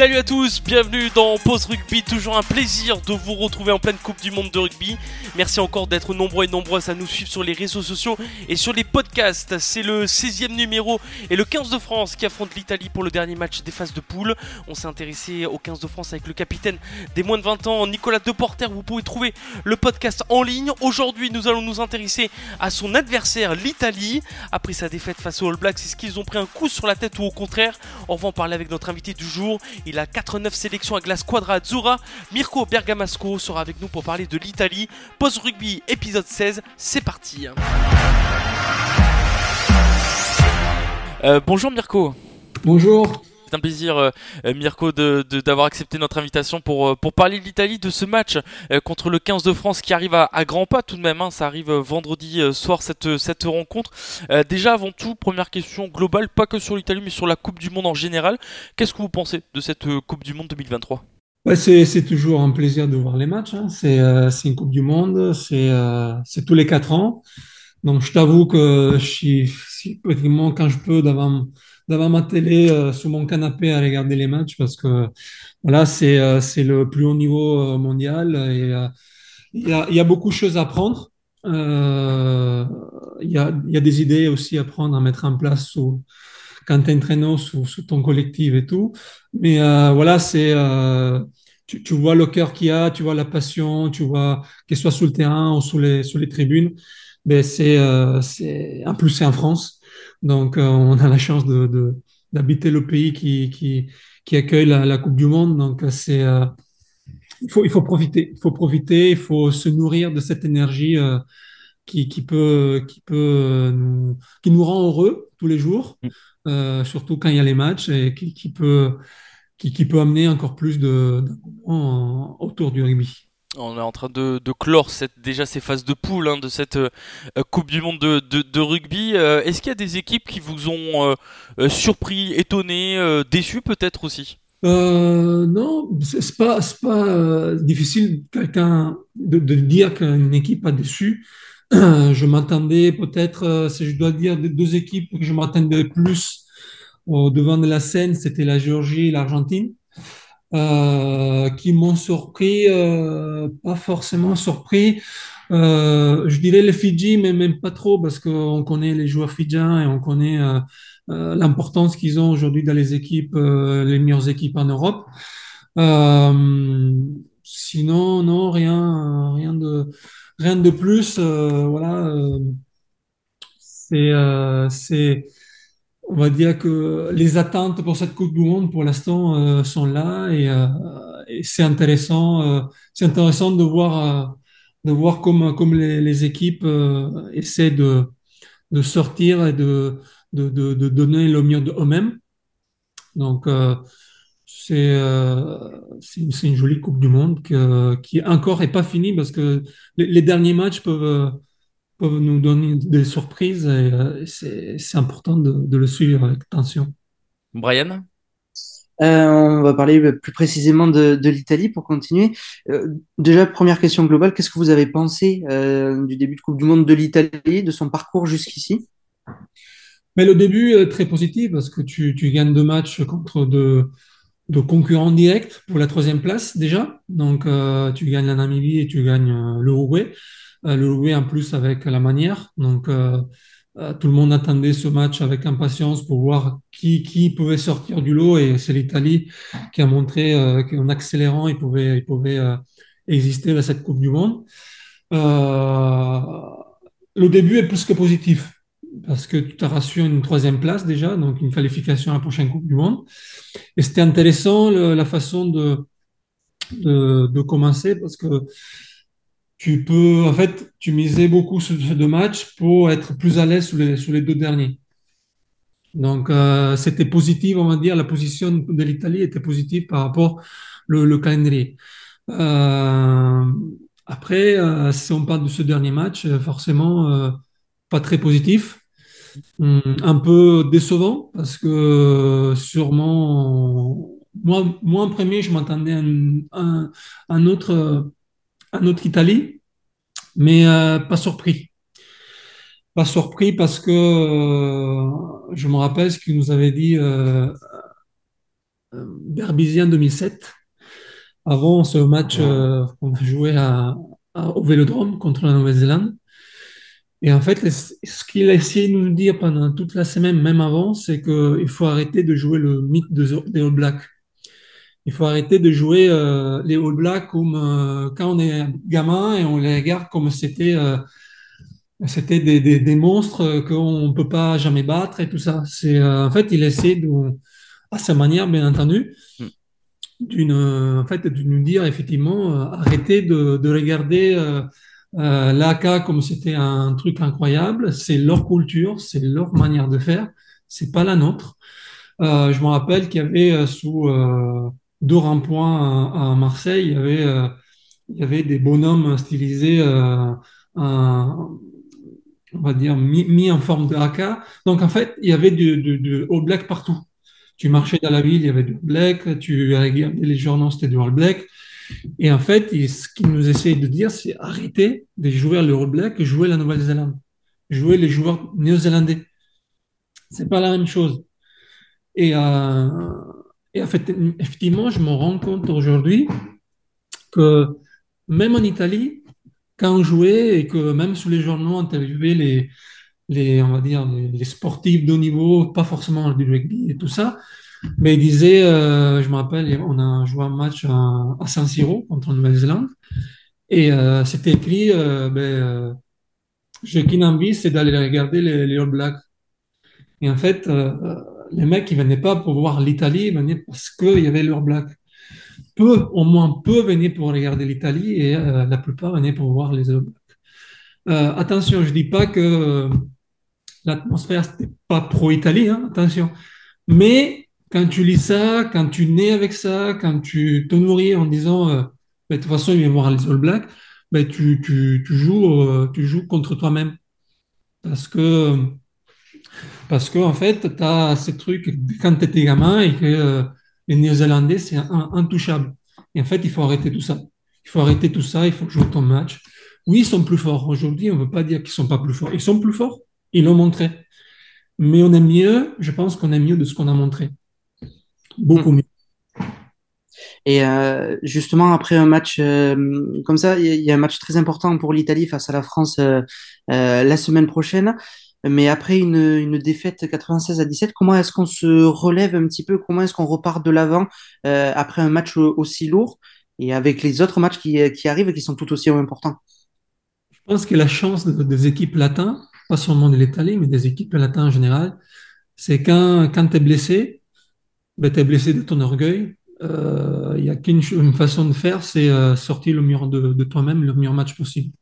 Salut à tous, bienvenue dans Pause Rugby, toujours un plaisir de vous retrouver en pleine Coupe du Monde de rugby. Merci encore d'être nombreux et nombreuses à nous suivre sur les réseaux sociaux et sur les podcasts. C'est le 16e numéro et le 15 de France qui affronte l'Italie pour le dernier match des phases de poule. On s'est intéressé au 15 de France avec le capitaine des moins de 20 ans, Nicolas Deporter. Vous pouvez trouver le podcast en ligne. Aujourd'hui, nous allons nous intéresser à son adversaire, l'Italie. Après sa défaite face aux All Blacks, est-ce qu'ils ont pris un coup sur la tête ou au contraire? On va en parler avec notre invité du jour. A 89 sélections à glace Quadra Azzurra. Mirko Bergamasco sera avec nous pour parler de l'Italie. Post Rugby épisode 16, c'est parti. Euh, bonjour Mirko. Bonjour. C'est un plaisir, euh, Mirko, d'avoir de, d'avoir accepté notre invitation pour, euh, pour parler de l'Italie, de ce match euh, contre le 15 de France qui arrive à, à grands pas tout de même. Hein, ça arrive vendredi soir, cette, cette rencontre. déjà, avant tout, première question globale, pas que sur l'Italie, mais sur la Coupe du Monde en général. Qu'est-ce que vous pensez de cette Coupe du Monde 2023 Ouais, c'est toujours un plaisir de voir les matchs. Hein. C'est euh, une Coupe du Monde, c'est euh, tous les quatre ans. Donc, je t'avoue que je suis, pratiquement quand je peux devant, devant ma télé, euh, sous mon canapé à regarder les matchs parce que voilà, c'est euh, le plus haut niveau mondial et il y, a, y a beaucoup de choses à prendre. Il y, a, y a des idées aussi à prendre, à mettre en place sous, quand tu es sous, sous, ton collectif et tout. Mais euh, voilà, c'est euh, tu, vois le cœur qu'il y a, tu vois la passion, tu vois qu'il soit sur le terrain ou sous les, sous les tribunes. Mais c'est, euh, en plus, c'est en France. Donc, euh, on a la chance de, d'habiter le pays qui, qui, qui accueille la, la, Coupe du Monde. Donc, c'est, euh, il faut, il faut profiter. Il faut profiter, il faut se nourrir de cette énergie qui, qui peut, qui peut nous, qui nous rend heureux tous les jours. Mm. Euh, surtout quand il y a les matchs, et qui, qui peut, qui, qui, peut amener encore plus de, autour du rugby. On est en train de, clore déjà ces phases de poule hein, de cette euh, Coupe du Monde de, rugby. Euh, est-ce qu'il y a des équipes qui vous ont euh, surpris, étonné, déçu peut-être aussi? Non, c'est pas, pas difficile quelqu'un de, dire qu'une équipe a déçu. je m'attendais peut-être, euh, si je dois dire, deux équipes que je m'attendais plus au devant de la scène, c'était la Géorgie et l'Argentine, euh, qui m'ont surpris, euh, pas forcément surpris. Euh, je dirais les Fidji, mais même pas trop, parce qu'on connaît les joueurs fidjiens et on connaît euh, euh, l'importance qu'ils ont aujourd'hui dans les équipes, les meilleures équipes en Europe. sinon, non, rien, rien de rien de plus. Voilà, c'est, c'est, on va dire que les attentes pour cette Coupe du Monde, pour l'instant, sont là et, et c'est intéressant. c'est intéressant de voir, de voir comme, comme les, équipes essaient de, de sortir et de, de, de, donner le mieux d'eux-mêmes. Donc, c'est euh, une, une, jolie Coupe du Monde qui encore n'est pas finie parce que les, derniers matchs peuvent, peuvent nous donner des surprises et, euh, c'est important de, de, le suivre avec attention. Brian? Euh, on va parler plus précisément de, de l'Italie pour continuer. Euh, déjà, première question globale, qu'est-ce que vous avez pensé euh, du début de Coupe du Monde de l'Italie, de son parcours jusqu'ici? Mais le début est très positif parce que tu, tu gagnes deux matchs contre deux, de concurrents directs pour la troisième place déjà. Donc, euh, tu gagnes la Namibie et tu gagnes euh, l'Uruguay. Euh, L'Uruguay en plus avec la manière. Donc, euh, euh, tout le monde attendait ce match avec impatience pour voir qui, qui pouvait sortir du lot. Et c'est l'Italie qui a montré euh, qu'en accélérant, il pouvait, il pouvait exister dans cette Coupe du Monde. le début est plus que positif parce que tu as rassuré une troisième place déjà, donc une qualification à la prochaine Coupe du Monde. Et c'était intéressant la façon de, de, de, commencer parce que tu peux, en fait, tu misais beaucoup sur ces deux matchs pour être plus à l'aise sur les, deux derniers. Donc, euh, c'était positif, on va dire, la position de l'Italie était positive par rapport le, le calendrier. Euh, après, euh, si on parle de ce dernier match, forcément, pas très positif. Hum, Un peu décevant parce que sûrement, moi, moi en premier, je m'attendais à un autre, un autre Italie, mais euh, pas surpris. Pas surpris parce que euh, je me rappelle ce qu'il nous avait dit euh, euh, Berbisien 2007, avant ce match qu'on a joué à, à- au Vélodrome contre la Nouvelle-Zélande. Et en fait, ce qu'il a essayé de nous dire pendant toute la semaine, même avant, c'est qu'il faut arrêter de jouer le mythe de- des All Blacks. Il faut arrêter de jouer euh, les All Blacks comme euh, quand on est gamin et on les regarde comme c'était euh, c'était des, des, des monstres qu'on ne peut pas jamais battre et tout ça. C'est en fait, il essaie de, à sa manière, bien entendu, Mm. d'une en fait de nous dire effectivement arrêtez de, de regarder l'AK comme c'était un truc incroyable. C'est leur culture, c'est leur manière de faire. C'est pas la nôtre. Euh, je me rappelle qu'il y avait euh, sous euh, deux ronds-points à, à Marseille, il y avait, euh, il y avait des bonhommes stylisés, euh, on va dire, mis, en forme de haka. Donc, en fait, il y avait du, All Black partout. Tu marchais dans la ville, il y avait du Black, tu regardais les journaux, c'était du All Black. Et en fait, ce qu'il nous essaye de dire, c'est arrêter de jouer le All Black et jouer la Nouvelle-Zélande. Jouer les joueurs néo-zélandais. C'est pas la même chose. Et, euh, et en fait, effectivement, je me rends compte aujourd'hui que même en Italie, quand on jouait et que même sous les journaux, on les, les, on va dire, les, sportifs de haut niveau, pas forcément du rugby et tout ça, mais ils disaient, euh, je me rappelle, on a joué un match à, à San Siro contre la Nouvelle-Zélande et euh, c'était écrit, euh, ben, euh, j'ai qu'une envie, c'est d'aller regarder les, All Blacks. Et en fait, les mecs, ils venaient pas pour voir l'Italie, ils venaient parce qu'il y avait leur black. Peu, au moins peu venaient pour regarder l'Italie et euh, la plupart venaient pour voir les All. Euh, attention, je dis pas que l'atmosphère c'était pas pro-Italie, hein, attention. Mais quand tu lis ça, quand tu nais avec ça, quand tu te nourris en disant, euh, Ben, de toute façon, ils viennent voir les All Blacks, tu, tu, tu joues, euh, tu joues contre toi-même. Parce que Parce que, en fait, tu as ces trucs quand tu étais gamin et que euh, les Néo-Zélandais, c'est intouchable. Et en fait, il faut arrêter tout ça. Il faut arrêter tout ça, il faut jouer ton match. Oui, ils sont plus forts. Aujourd'hui, on ne veut pas dire qu'ils sont pas plus forts. Ils sont plus forts, ils l'ont montré. Mais on est mieux, je pense qu'on est mieux de ce qu'on a montré. Beaucoup mieux. Et euh, justement, après un match euh, comme ça, il y, a- un match très important pour l'Italie face à la France euh, la semaine prochaine. Mais après une, une défaite 96 à 17, comment est-ce qu'on se relève un petit peu? Comment est-ce qu'on repart de l'avant euh, après un match au- aussi lourd et avec les autres matchs qui, qui arrivent et qui sont tout aussi importants? Je pense que la chance de- des équipes latines, pas seulement de l'Italie, mais des équipes latines en général, c'est quand, quand tu es blessé, ben, tu es blessé de ton orgueil. Euh, Il n'y a qu'une façon de faire, c'est euh, sortir le meilleur de toi-même, le meilleur match possible.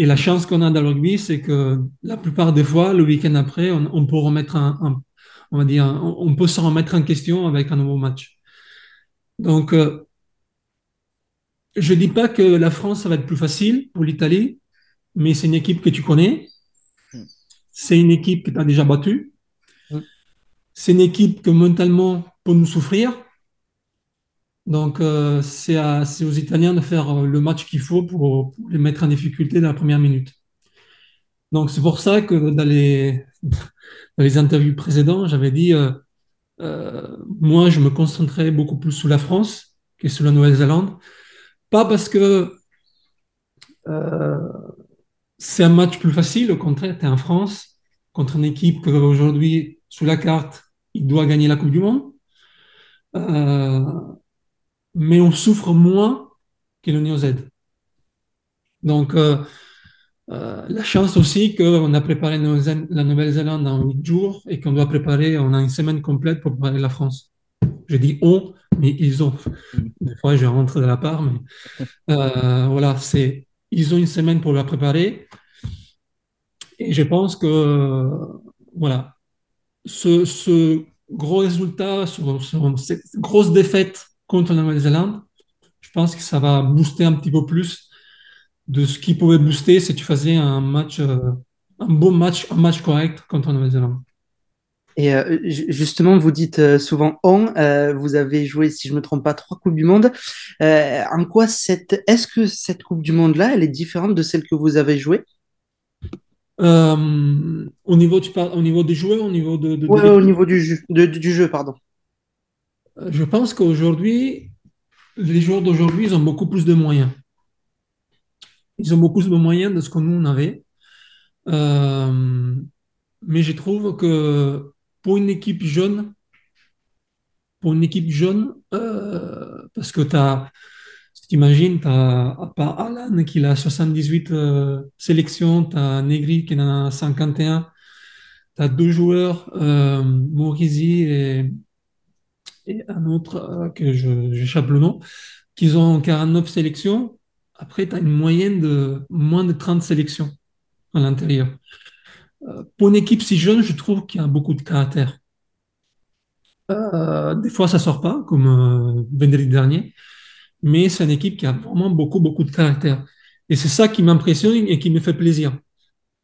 Et la chance qu'on a dans le rugby, c'est que la plupart des fois, le week-end après, on, on peut remettre un, un- on va dire, on peut se remettre en question avec un nouveau match. Donc, euh, je dis pas que la France, ça va être plus facile pour l'Italie, mais c'est une équipe que tu connais. C'est une équipe que tu as déjà battue. Mm. C'est une équipe que mentalement peut nous souffrir. Donc, euh, c'est aux Italiens de faire euh, le match qu'il faut pour, pour les mettre en difficulté dans la première minute. Donc, c'est pour ça que dans les, interviews précédentes, j'avais dit, euh, euh, moi, je me concentrais beaucoup plus sur la France que sur la Nouvelle-Zélande. Pas parce que euh, c'est un match plus facile, au contraire, tu es en France contre une équipe qu'aujourd'hui, sous la carte, il doit gagner la Coupe du Monde. Euh, mais on souffre moins que le Néo-Z. Donc, euh, euh, la chance aussi qu'on a préparé la Nouvelle-Zélande en huit jours et qu'on doit préparer, on a une semaine complète pour préparer la France. Je dis on, mais ils ont. Des fois, je rentre de la part, mais euh, voilà, c'est, ils ont une semaine pour la préparer. Et je pense que, voilà, ce, ce gros résultat, sur cette grosse défaite contre la Nouvelle-Zélande, je pense que ça va booster un petit peu plus de ce qui pouvait booster si tu faisais un match, euh, un beau match, un match correct contre la Nouvelle-Zélande. Et euh, ju- justement, vous dites euh, souvent on, vous avez joué, si je me trompe pas, trois Coupes du Monde. En quoi cette, est-ce que cette Coupe du Monde-là, elle est différente de celle que vous avez jouée? Euh, au niveau, tu parles, au niveau des joueurs, au niveau de, de- de Ouais, au niveau du jeu, de- du jeu, pardon. Je pense qu'aujourd'hui, les joueurs d'aujourd'hui, ils ont beaucoup plus de moyens. Ils ont beaucoup plus de moyens de ce que nous, on avait. Euh, mais je trouve que pour une équipe jeune, pour une équipe jeune, euh, parce que tu as, si tu imagines, tu as, Alan qui a 78 euh, sélections, tu as Negri qui en a 51, tu as deux joueurs, euh, Morizi et, et un autre euh, que j'échappe le nom, qui ont 49 sélections. Après, tu as une moyenne de moins de 30 sélections à l'intérieur. Euh, Pour une équipe si jeune, je trouve qu'il y a beaucoup de caractère. Euh, des fois, ça sort pas, comme vendredi dernier, mais c'est une équipe qui a vraiment beaucoup, beaucoup de caractère. Et c'est ça qui m'impressionne et qui me fait plaisir.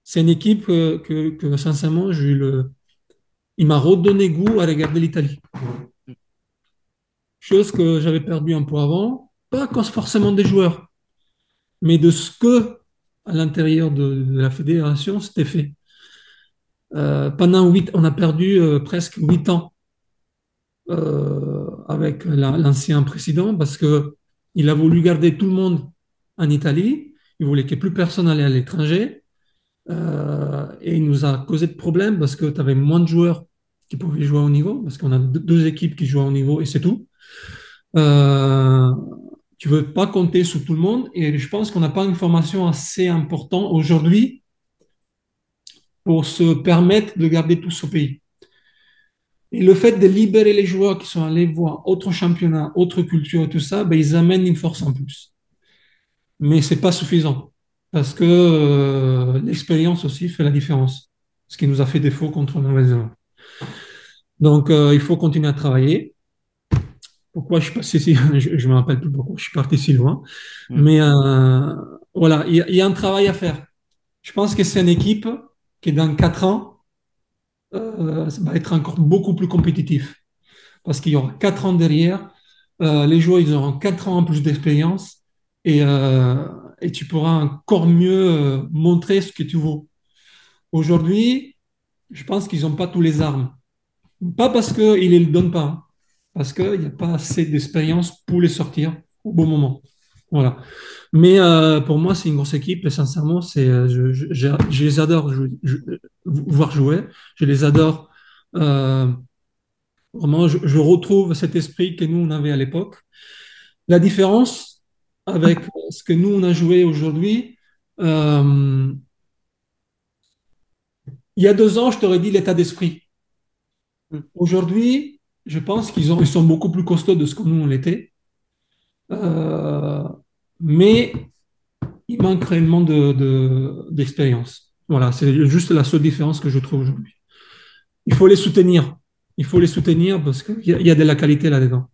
C'est une équipe que, sincèrement, le... il m'a redonné goût à regarder l'Italie. Chose que j'avais perdu un peu avant, pas à cause forcément des joueurs, mais de ce que, à l'intérieur de, la fédération, c'était fait. Euh, pendant huit, on a perdu euh, presque huit ans euh, avec la- l'ancien président parce que il a voulu garder tout le monde en Italie. Il voulait que plus personne allait à l'étranger. Euh, et il nous a causé de problèmes parce que tu avais moins de joueurs qui pouvaient jouer au niveau, parce qu'on a deux équipes qui jouent au niveau et c'est tout. Euh, tu veux pas compter sur tout le monde et je pense qu'on n'a pas une formation assez importante aujourd'hui pour se permettre de garder tout ce pays. Et le fait de libérer les joueurs qui sont allés voir autre championnat, autre culture tout ça, ben, ils amènent une force en plus. Mais c'est pas suffisant parce que euh, l'expérience aussi fait la différence, ce qui nous a fait défaut contre la Nouvelle-Zélande. Donc, euh, il faut continuer à travailler. Pourquoi je suis passé si je, me rappelle plus pourquoi je suis parti si loin, Mm. mais euh, voilà, il y, a- il y a un travail à faire. Je pense que c'est une équipe qui dans quatre ans euh, ça va être encore beaucoup plus compétitif parce qu'il y aura quatre ans derrière. Euh, les joueurs, ils auront quatre ans en plus d'expérience et, et tu pourras encore mieux montrer ce que tu vaux. Aujourd'hui, je pense qu'ils n'ont pas tous les armes. Pas parce qu'ils ne les donnent pas, hein, parce qu'il n'y a pas assez d'expérience pour les sortir au bon moment. Voilà. Mais euh, pour moi, c'est une grosse équipe et sincèrement, c'est, euh, je, je- je- je les adore je- voir jouer. Je les adore. euh, Vraiment, je, retrouve cet esprit que nous, on avait à l'époque. La différence avec ce que nous, on a joué aujourd'hui, il y a deux ans, je t'aurais dit l'état d'esprit. Mm. Aujourd'hui, je pense qu'ils ils sont beaucoup plus costauds de ce que nous, on l'était. Euh, mais il manque réellement de, de- d'expérience. Voilà, c'est juste la seule différence que je trouve aujourd'hui. Il faut les soutenir. Il faut les soutenir parce qu'il y, a- il y a de la qualité là-dedans.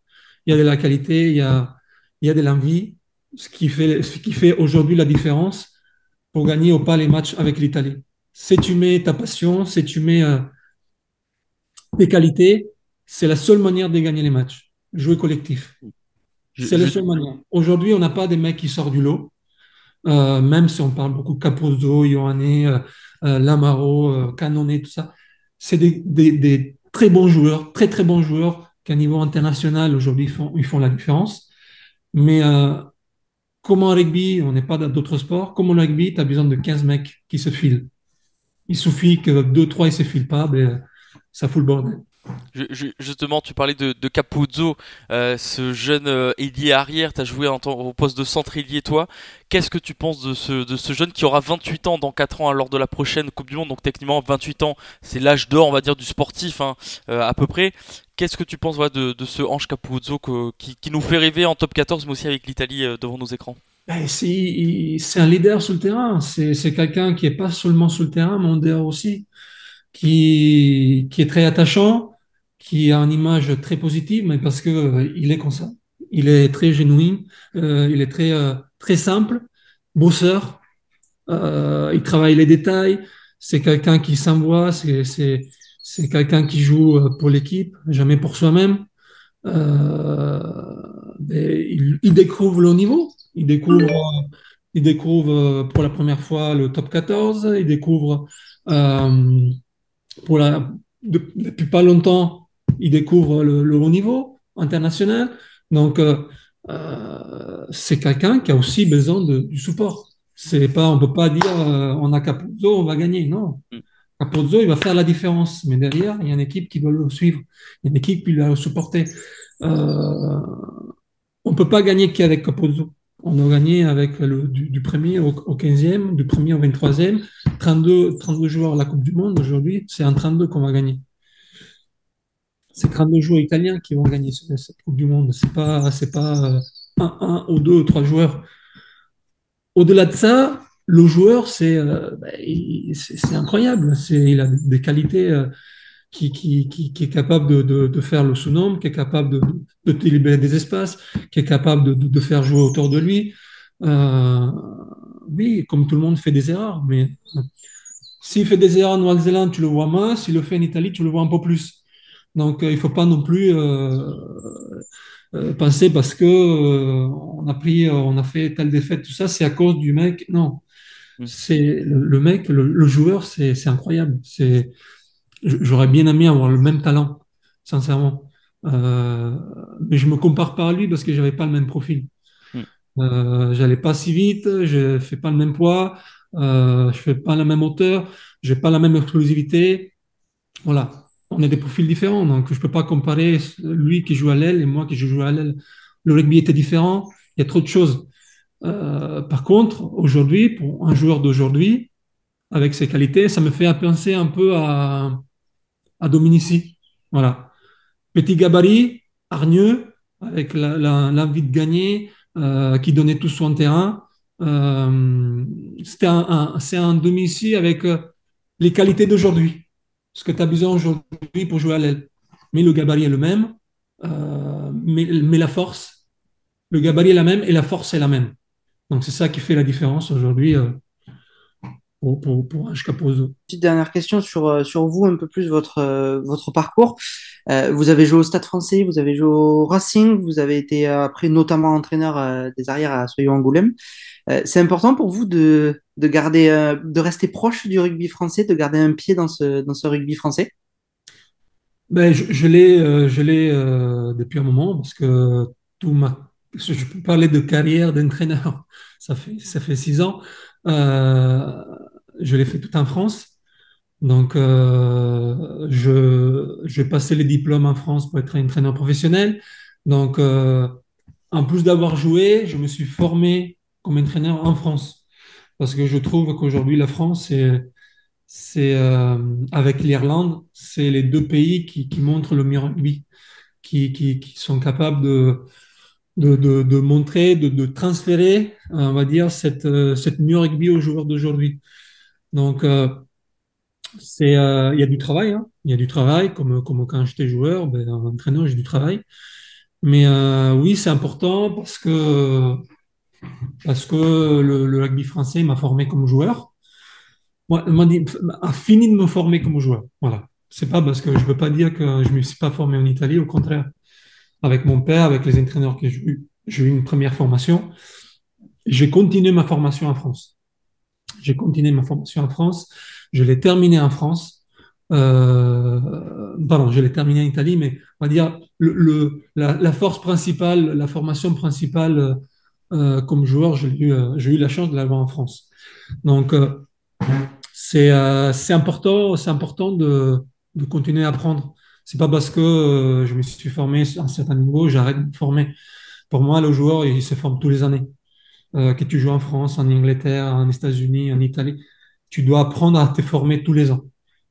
Il y a de la qualité, il y a, il y a de l'envie, ce qui fait, ce qui fait aujourd'hui la différence pour gagner ou pas les matchs avec l'Italie. Si tu mets ta passion, si tu mets euh, tes qualités, c'est la seule manière de gagner les matchs. Jouer collectif. C'est la seule manière. Aujourd'hui, on n'a pas des mecs qui sortent du lot. Euh, même si on parle beaucoup de Capozzo, Ioane, euh, euh, Lamaro, euh, Canone, tout ça, c'est des, des- des très bons joueurs, très très bons joueurs qu'à niveau international aujourd'hui font, ils font la différence. Mais euh, comme en rugby, on n'est pas dans d'autres sports, comme en rugby, tu as besoin de 15 mecs qui se filent. Il suffit que 2-3 ils se filent pas, ben, ça fout le bordel. Justement, tu parlais de, de Capuzzo, euh, ce jeune euh, ailier arrière, tu as joué au poste de centre ailier, toi. Qu'est-ce que tu penses de ce, de ce jeune qui aura 28 ans dans 4 ans lors de la prochaine Coupe du Monde? Donc techniquement, 28 ans, c'est l'âge d'or, on va dire, du sportif, hein, euh, à peu près. Qu'est-ce que tu penses de, de ce Ange Capuzzo qui, qui nous fait rêver en top 14, mais aussi avec l'Italie devant nos écrans? Ben, c'est un leader sur le terrain. C'est c'est quelqu'un qui est pas seulement sur le terrain, mais en dehors aussi. qui, qui est très attachant, qui a une image très positive, mais parce que euh, il est comme ça. Il est très genuin, euh, il est très, euh, très simple, bosseur, euh, il travaille les détails, c'est quelqu'un qui s'envoie, c'est, c'est, c'est quelqu'un qui joue euh, pour l'équipe, jamais pour soi-même. Euh, et il, il découvre le haut niveau, il découvre, euh, il découvre pour la première fois le top 14, il découvre euh, pour la, de- depuis pas longtemps, il découvre le, le haut niveau international. Donc, euh, euh, c'est quelqu'un qui a aussi besoin de, du support. C'est pas, on peut pas dire euh, on a Capuzzo, on va gagner. Non. Mm. Capuzzo, il va faire la différence. Mais derrière, il y a une équipe qui doit le suivre. Il y a une équipe qui doit le supporter. Euh, on peut pas gagner qu'avec Capuzzo. On a gagné avec le, du, du premier au, au 15e, du premier au 23e. 32, 32 joueurs à la Coupe du Monde aujourd'hui. C'est en 32 qu'on va gagner. C'est 32 joueurs italiens qui vont gagner ce- cette Coupe du Monde. C'est pas, c'est pas euh, un, un ou deux ou trois joueurs. Au-delà de ça, le joueur, c'est euh, c'est incroyable. C'est, il a des qualités euh, qui, qui, qui, est capable de, de, faire le sous-nombre, qui est capable de, de, libérer des espaces, qui est capable de, faire jouer autour de lui. Oui, comme tout le monde fait des erreurs, mais s'il fait des erreurs en Nouvelle-Zélande, tu le vois moins. S'il le fait en Italie, tu le vois un peu plus. Donc, euh, il faut pas non plus euh, euh, penser parce que on a pris, on a fait telle défaite, tout ça, c'est à cause du mec. Non, Mm. c'est le, le mec, le, le joueur, c'est incroyable. C'est, j'aurais bien aimé avoir le même talent, sincèrement. Euh, mais je me compare pas à lui parce que j'avais pas le même profil. Mm. Euh, j'allais pas si vite, je fais pas le même poids, euh, je fais pas la même hauteur, j'ai pas la même explosivité. Voilà, on a des profils différents, donc je peux pas comparer lui qui joue à l'aile et moi qui joue à l'aile. Le rugby était différent, il y a trop de choses. Euh, par contre, aujourd'hui, pour un joueur d'aujourd'hui, avec ses qualités, ça me fait penser un peu à, à Dominici. Voilà. Petit gabarit, hargneux, avec l'envie de gagner, euh, qui donnait tout un terrain. Euh, c'était un, un- c'est un Dominici avec euh, les qualités d'aujourd'hui. Ce que tu as besoin aujourd'hui pour jouer à l'aile. Mais le gabarit est le même, euh, mais, la force, le gabarit est la même et la force est la même. Donc c'est ça qui fait la différence aujourd'hui euh, pour, pour, pour. Petite dernière question sur, euh, sur vous, un peu plus votre, euh, parcours. Vous avez joué au Stade français, vous avez joué au Racing, vous avez été après notamment entraîneur des arrières à Soyons Angoulême. C'est important pour vous de, de garder, euh, de rester proche du rugby français, de garder un pied dans ce, dans ce rugby français? Ben, je, l'ai, euh, je l'ai euh, depuis un moment parce que tout ma, je peux parler de carrière d'entraîneur. Ça fait, ça fait six ans. Euh, je l'ai fait tout en France. Donc, euh, je, j'ai passé les diplômes en France pour être entraîneur professionnel. Donc, euh, en plus d'avoir joué, je me suis formé comme entraîneur en France parce que je trouve qu'aujourd'hui, la France, c'est euh, avec l'Irlande, c'est les deux pays qui, montrent le mieux rugby, qui, sont capables de, montrer, de, transférer, euh, on va dire, cette, euh, cette rugby aux joueurs d'aujourd'hui. Donc, il y a du travail, hein. Il y a du travail, comme, comme quand j'étais joueur, ben, en entraîneur, j'ai du travail. Mais oui, c'est important parce que, parce que le, rugby français m'a formé comme joueur. Moi, a fini de me former comme joueur. Voilà. C'est pas parce que je veux pas dire que je me suis pas formé en Italie, au contraire. Avec mon père, avec les entraîneurs que j'ai eu, j'ai eu une première formation. J'ai continué ma formation en France. J'ai continué ma formation en France. Je l'ai terminée en France. Euh, pardon, je l'ai terminée en Italie, mais on va dire la force principale, la formation principale euh, comme joueur, j'ai eu, euh, eu la chance de l'avoir en France. Donc, euh, c'est euh, important, important de, de continuer à apprendre. C'est pas parce que euh, je me suis formé à un certain niveau, j'arrête de me former. Pour moi, le joueur, il se forme tous les années. Euh, que tu joues en France, en Angleterre, en États-Unis, en Italie, tu dois apprendre à te former tous les ans.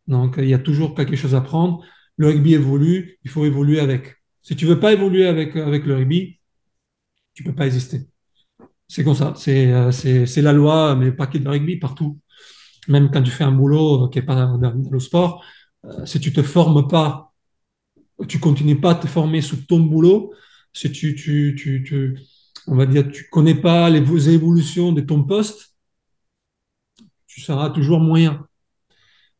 Donc, il y a toujours quelque chose à apprendre. Le rugby évolue, il faut évoluer avec. Si tu veux pas évoluer avec, avec le rugby, tu peux pas exister. C'est comme ça. C'est euh, c'est la loi, mais pas que de rugby, partout même quand tu fais un boulot qui n'est pas dans, dans le sport, euh, si tu te formes pas, tu continues pas à te former sous ton boulot, si tu, tu, tu, on va dire, tu connais pas les évolutions de ton poste, tu seras toujours moyen.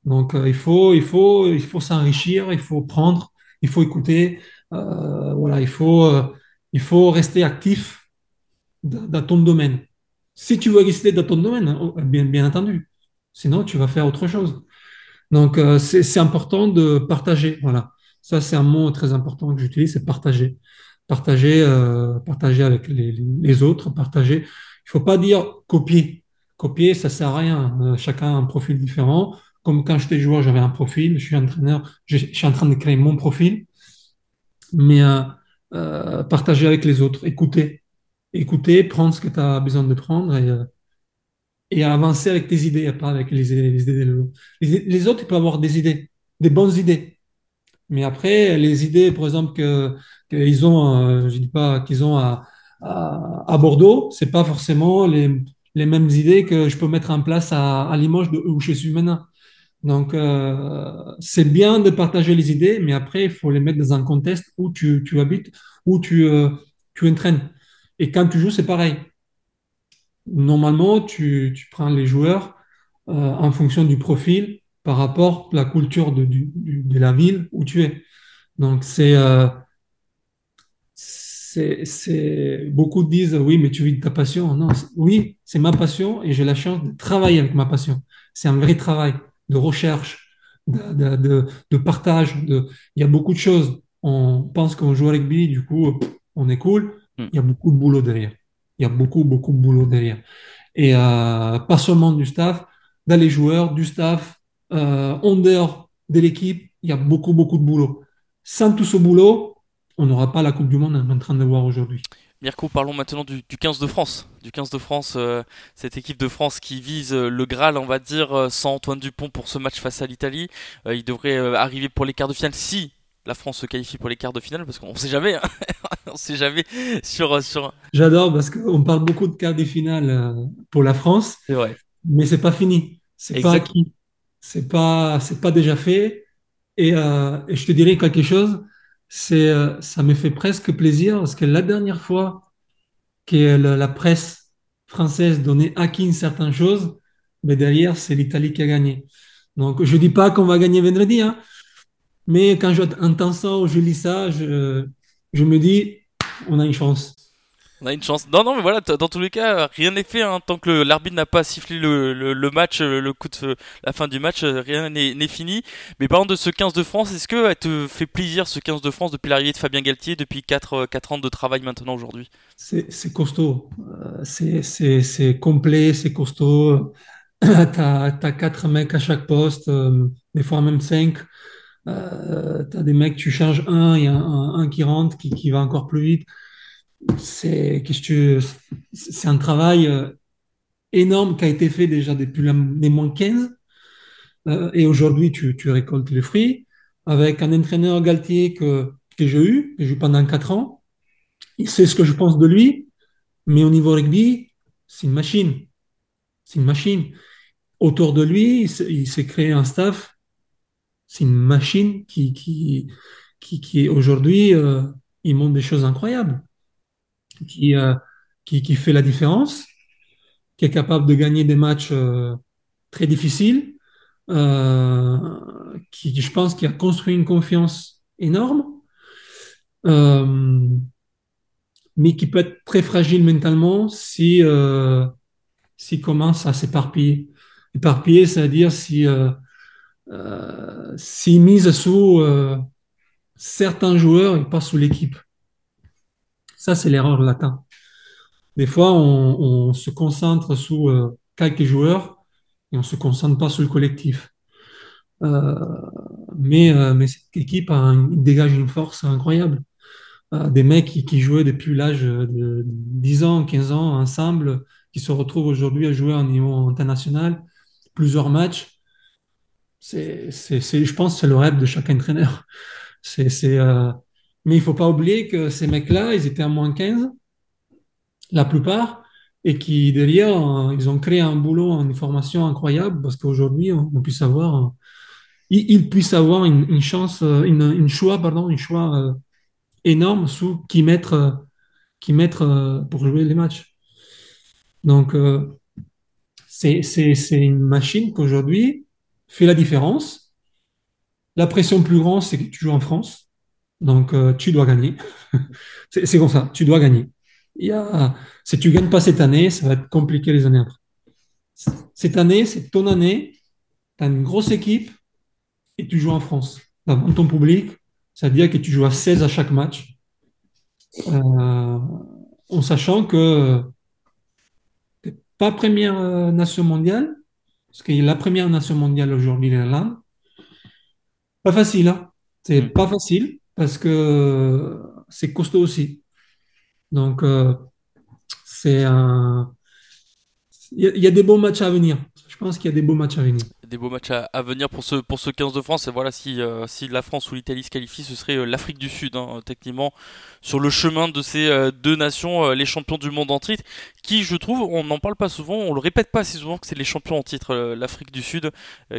Donc, euh, il faut, il faut, il faut s'enrichir, il faut prendre, il faut écouter. Euh, voilà, il faut, euh, il faut rester actif dans, ton domaine. Si tu veux rester dans ton domaine, hein, oh, bien, bien entendu. Sinon, tu vas faire autre chose. Donc, euh, c'est important de partager. Voilà. Ça, c'est un mot très important que j'utilise, c'est partager. Partager, euh, partager avec les, les autres, partager. Il faut pas dire copier. Copier, ça sert à rien. Euh, chacun a un profil différent. Comme quand j'étais joueur, j'avais un profil. Je suis entraîneur, je, je suis en train de créer mon profil. Mais euh, euh, partager avec les autres, écouter. Écouter, prendre ce que tu as besoin de prendre et, euh, et avancer avec tes idées, et pas avec les, idées- les idées autres. Les, autres, ils peuvent avoir des idées, des bonnes idées. Mais après, les idées, par exemple, que, qu'ils ont, euh, je dis pas qu'ils ont à, à, à Bordeaux, c'est pas forcément les, les mêmes idées que je peux mettre en place à, à Limoges, de- où je suis maintenant. Donc, euh, c'est bien de partager les idées, mais après, il faut les mettre dans un contexte où tu, tu habites, où tu, euh, tu entraînes. Et quand tu joues, c'est pareil. Normalement, tu, tu prends les joueurs euh, en fonction du profil par rapport à la culture de, du- de la ville où tu es. Donc, c'est, euh, c'est, beaucoup disent, oui, mais tu vis de ta passion. Non, oui, c'est ma passion et j'ai la chance de travailler avec ma passion. C'est un vrai travail de recherche, de, de, de- de partage. Il y a beaucoup de choses. On pense qu'on joue au rugby, du coup, on est cool. Hmm. Il y a beaucoup de boulot derrière. Il y a beaucoup, beaucoup de boulot derrière. Et euh, pas seulement du staff, dans les joueurs, du staff, euh, en dehors de l'équipe, il y a beaucoup, beaucoup de boulot. Sans tout ce boulot, on n'aura pas la Coupe du Monde en train de voir aujourd'hui. Mirko, parlons maintenant du, du 15 de France. Du 15 de France, euh, cette équipe de France qui vise le Graal, on va dire, sans Antoine Dupont pour ce match face à l'Italie. Euh, il devrait arriver pour les quarts de finale si la France se qualifie pour les quarts de finale, parce qu'on sait jamais, hein. on sait jamais sur, sur... J'adore parce qu'on parle beaucoup de quarts de finale euh, pour la France, C'est vrai. mais c'est pas fini. C'est pas acquis. C'est pas, c'est pas déjà fait. Et, euh, et je te dirais quelque chose, c'est, euh, ça me fait presque plaisir parce que la dernière fois que la, la presse française donnait acquis une certaine chose, mais derrière, c'est l'Italie qui a gagné. Donc, je dis pas qu'on va gagner vendredi, hein, mais quand j'entends ça ou je lis ça, je, je me dis, on a une chance. On a une chance. Non, non, mais voilà, dans tous les cas, rien n'est fait. hein. Tant que l'arbitre n'a pas sifflé le, le, le match, euh, le coup de la fin du match, euh, rien n'est fini. Mais parlant de ce 15 de France, est-ce que elle te fait plaisir ce 15 de France depuis l'arrivée de Fabien Galtier, depuis 4, ans de travail maintenant aujourd'hui? C'est costaud. Euh, c'est complet, c'est costaud. T'as, t'as quatre mecs à chaque poste, euh, des fois même cinq. Euh, t'as des mecs, tu changes un, il y a un, qui rentre, qui, qui va encore plus vite. C'est tu- un travail euh, énorme qui a été fait déjà depuis les moins 15. Euh, et aujourd'hui, tu, tu récoltes les fruits avec un entraîneur Galtier que, que j'ai eu, que j'ai eu pendant quatre ans. Il sait ce que je pense de lui, mais au niveau rugby, c'est une machine. C'est une machine. Autour de lui, il s'est créé un staff. C'est une machine qui, qui, qui, qui aujourd'hui, euh, il montre des choses incroyables, qui, euh, qui, qui fait la différence, qui est capable de gagner des matchs euh, très difficiles, euh, qui, je pense, qui a construit une confiance énorme, mais qui peut être très fragile mentalement si, s'il commence à s'éparpiller. Éparpiller, c'est-à-dire si, euh, s'il mise sous euh, certains joueurs et pas sous l'équipe. Ça, c'est l'erreur latin. Des fois, on, se concentre sous euh, quelques joueurs et on ne se concentre pas sur le collectif. Euh, mais, euh, mais cette équipe dégage une force incroyable. Des mecs qui, qui jouaient depuis l'âge de 10 ans, 15 ans ensemble, qui se retrouvent aujourd'hui à jouer au niveau international, plusieurs matchs. C'est, je pense c'est le rêve de chaque entraîneur. C'est, euh, Mais il faut pas oublier que ces mecs-là, ils étaient à moins 15, la plupart, et qui derrière, euh, ils ont créé un boulot, une formation incroyable, parce qu'aujourd'hui, on, on puisse avoir il, il puisse avoir une, une chance, euh, une, une choix, pardon, une choix euh, énorme sous qui mettre, euh, qui mettre euh, pour jouer les matchs. Donc, euh, c'est une machine qu'aujourd'hui fait la différence. La pression plus grande, c'est que tu joues en France. Donc, euh, tu dois gagner. c'est, comme ça, tu dois gagner. Si tu gagnes pas cette année, ça va être compliqué les années après. Cette année, c'est ton année. Tu as une grosse équipe et tu joues en France. Devant ton public, ça veut dire que tu joues à 16 à chaque match. Euh, en sachant que tu n'es pas première euh, nation mondiale, parce que la première nation mondiale aujourd'hui, l'Irlande. Pas facile, hein. C'est Mm. pas facile parce que c'est costaud aussi. Donc, euh, c'est un. Il y, a- il y a des beaux matchs à venir. Je pense qu'il y a des beaux matchs à venir. Des beaux matchs à, venir pour ce, pour ce 15 de France. Et voilà, si, euh, si la France ou l'Italie se qualifient, ce serait euh, l'Afrique du Sud, hein, techniquement, sur le chemin de ces euh, deux nations, les champions du monde en titre, qui, je trouve, on n'en parle pas souvent, on le répète pas assez souvent que c'est les champions en titre, l'Afrique du Sud,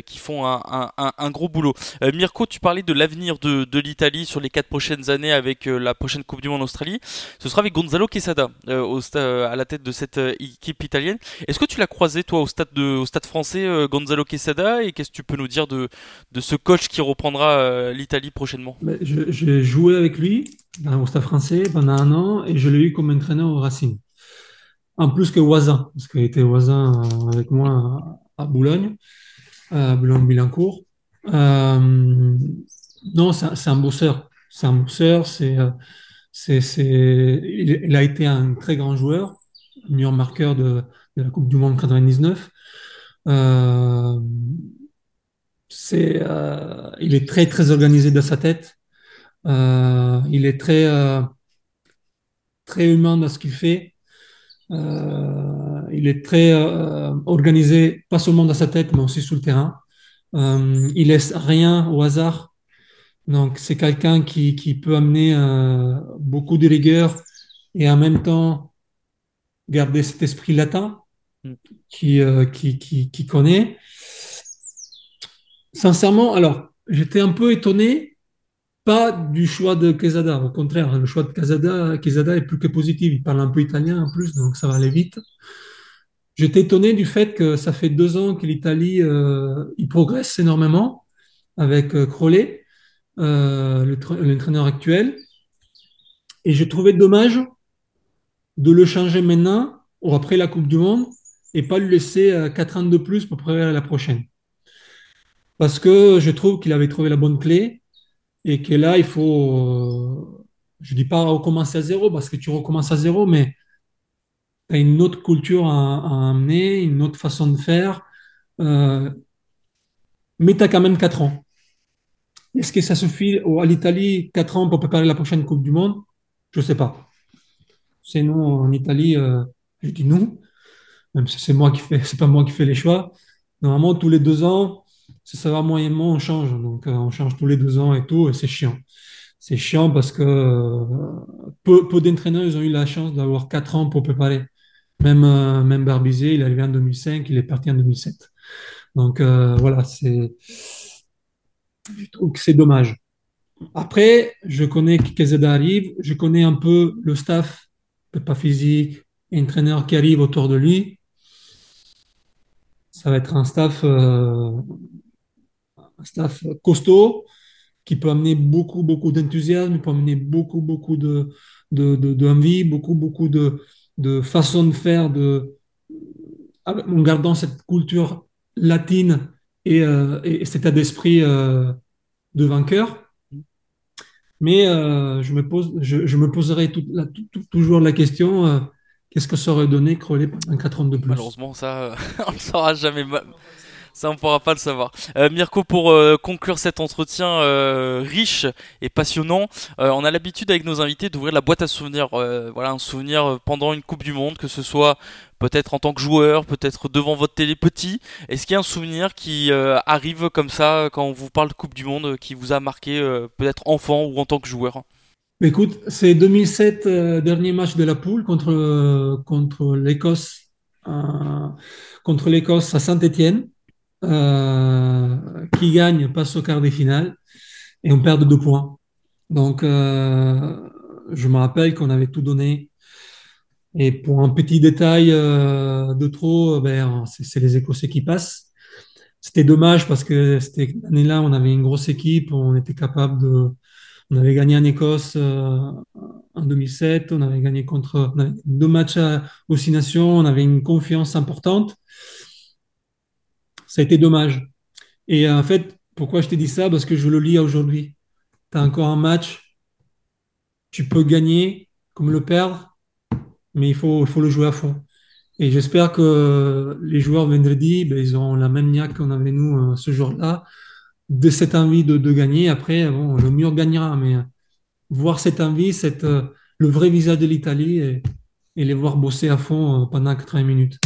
qui font un, un, gros boulot. Mirko, tu parlais de l'avenir de, de l'Italie sur les quatre prochaines années avec la prochaine Coupe du Monde en Australie. Ce sera avec Gonzalo Quesada au à la tête de cette équipe italienne. Est-ce que tu l'as croisé, toi, au stade, de, au stade français, Gonzalo Quesada? Et qu'est-ce que tu peux nous dire de, de ce coach qui reprendra euh, l'Italie prochainement? Je- J'ai joué avec lui dans- au Stade français pendant un an et je l'ai eu comme entraîneur au Racing. En plus que Voisin, parce qu'il était Voisin euh, avec moi à, Boulogne, à Boulogne-Billancourt. Euh, non, c'est un, bosseur. C'est un bosseur. C'est, euh, c'est, c'est, il, a été un très grand joueur, meilleur marqueur de la Coupe du Monde 99. Euh, c'est, euh, il est très, très organisé dans sa tête. Euh, il est très, très humain dans ce qu'il fait. Euh, il est très euh, organisé, pas seulement dans sa tête, mais aussi sur le terrain. Euh, il laisse rien au hasard. Donc, c'est quelqu'un qui, qui peut amener beaucoup de rigueur et en même temps garder cet esprit latin. Qui, euh, qui, connaît. Sincèrement, alors, j'étais un peu étonné, pas du choix de Quesada, au contraire, le choix de Quesada, Quesada est plus que positif. Il parle un peu italien en plus, donc ça va aller vite. J'étais étonné du fait que ça fait deux ans que l'Italie euh, progresse énormément avec euh, Crowley, euh, le tra- l'entraîneur actuel. Et j'ai trouvé dommage de le changer maintenant ou après la Coupe du Monde et pas lui laisser euh, quatre ans de plus pour préparer la prochaine. Parce que je trouve qu'il avait trouvé la bonne clé et que là, il faut, euh, je dis pas recommencer à zéro parce que tu recommences à zéro, mais tu as une autre culture à, amener, une autre façon de faire, euh, mais tu as quand même 4 ans. Est-ce que ça suffit à l'Italie 4 ans pour préparer la prochaine Coupe du Monde? Je sais pas. C'est nous en Italie, je dis nous, même si c'est moi qui fais, c'est pas moi qui fais les choix. Normalement, tous les deux ans, ça va moyennement, on change. Donc, euh, on change tous les deux ans et tout, et c'est chiant. C'est chiant parce que euh, peu, peu d'entraîneurs, ils ont eu la chance d'avoir 4 ans pour préparer. Même, euh, même Barbizet, il est arrivé en 2005, il est parti en 2007. Donc, voilà, c'est, je trouve que c'est dommage. Après, je connais Quesada arrive, je connais un peu le staff, pas physique, entraîneur qui arrive autour de lui. Ça va être un staff, euh, un staff costaud qui peut amener beaucoup, beaucoup d'enthousiasme, peut amener beaucoup, beaucoup de, de, de- beaucoup, beaucoup de, de façon de faire, de, en gardant cette culture latine et, euh, et cet état d'esprit euh, de vainqueur. Mais je me pose, je, me poserai toujours la question, qu'est-ce que ça aurait donné Crowley pendant 4 ans de plus? Malheureusement, ça, euh, on ne saura jamais. ma- Ça, on pourra pas le savoir. Euh, Mirko, pour euh, conclure cet entretien riche et passionnant, on a l'habitude avec nos invités d'ouvrir la boîte à souvenirs. Voilà, un souvenir pendant une Coupe du Monde, que ce soit peut-être en tant que joueur, peut-être devant votre télé petit. Est-ce qu'il y a un souvenir qui arrive comme ça quand on vous parle Coupe du Monde, qui vous a marqué, peut-être enfant ou en tant que joueur? Écoute, c'est 2007, euh, dernier match de la poule contre, euh, contre l'Écosse, euh, contre l'Écosse à Saint-Étienne. euh, qui gagne passe au quart des finales et on perd de deux points. Donc, je me rappelle qu'on avait tout donné. Et pour un petit détail euh, de trop, ben, c'est les Écossais qui passent. C'était dommage parce que cette année-là, on avait une grosse équipe, on était capable de. On avait gagné en Écosse euh, en 2007, on avait gagné contre deux matchs à, aux Six Nations, on avait une confiance importante. Ça a été dommage. Et en fait, pourquoi je t'ai dit ça? Parce que je le lis aujourd'hui. Tu as encore un match, tu peux gagner comme le perdre, mais il faut, il faut le jouer à fond. Et j'espère que les joueurs vendredi, ben, ils ont la même niaque qu'on avait nous euh, ce jour-là, de cette envie de, de gagner. Après, bon, le mur gagnera, mais euh, voir cette envie, cette, euh, le vrai visage de l'Italie et, et les voir bosser à fond euh, pendant 80 minutes.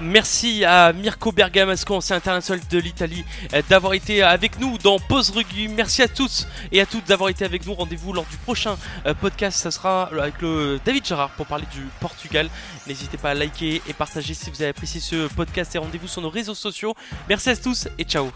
Merci à Mirko Bergamasco, ancien international de l'Italie, euh, d'avoir été avec nous dans Pause Rugby. Merci à tous et à toutes d'avoir été avec nous. Rendez-vous lors du prochain euh, podcast. Ça sera avec le David Gerard pour parler du Portugal. N'hésitez pas à liker et partager si vous avez apprécié ce podcast et rendez-vous sur nos réseaux sociaux. Merci à tous et ciao.